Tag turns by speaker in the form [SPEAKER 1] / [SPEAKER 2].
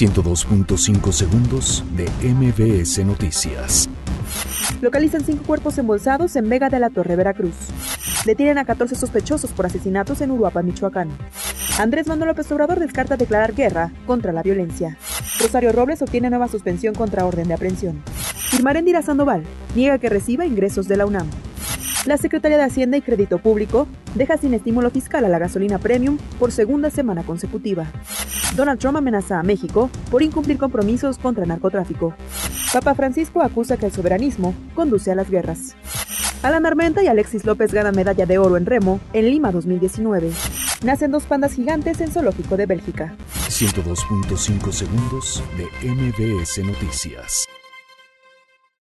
[SPEAKER 1] 102.5 segundos de MBS Noticias.
[SPEAKER 2] Localizan cinco cuerpos embolsados en Vega de la Torre, Veracruz. Detienen a 14 sospechosos por asesinatos en Uruapan, Michoacán. Andrés Manuel López Obrador descarta declarar guerra contra la violencia. Rosario Robles obtiene nueva suspensión contra orden de aprehensión. Irmarendira Sandoval niega que reciba ingresos de la UNAM. La Secretaría de Hacienda y Crédito Público deja sin estímulo fiscal a la gasolina premium por segunda semana consecutiva. Donald Trump amenaza a México por incumplir compromisos contra el narcotráfico. Papa Francisco acusa que el soberanismo conduce a las guerras. Alan Armenta y Alexis López ganan medalla de oro en remo en Lima 2019. Nacen dos pandas gigantes en Zoológico de Bélgica.
[SPEAKER 1] 102.5 segundos de MBS Noticias.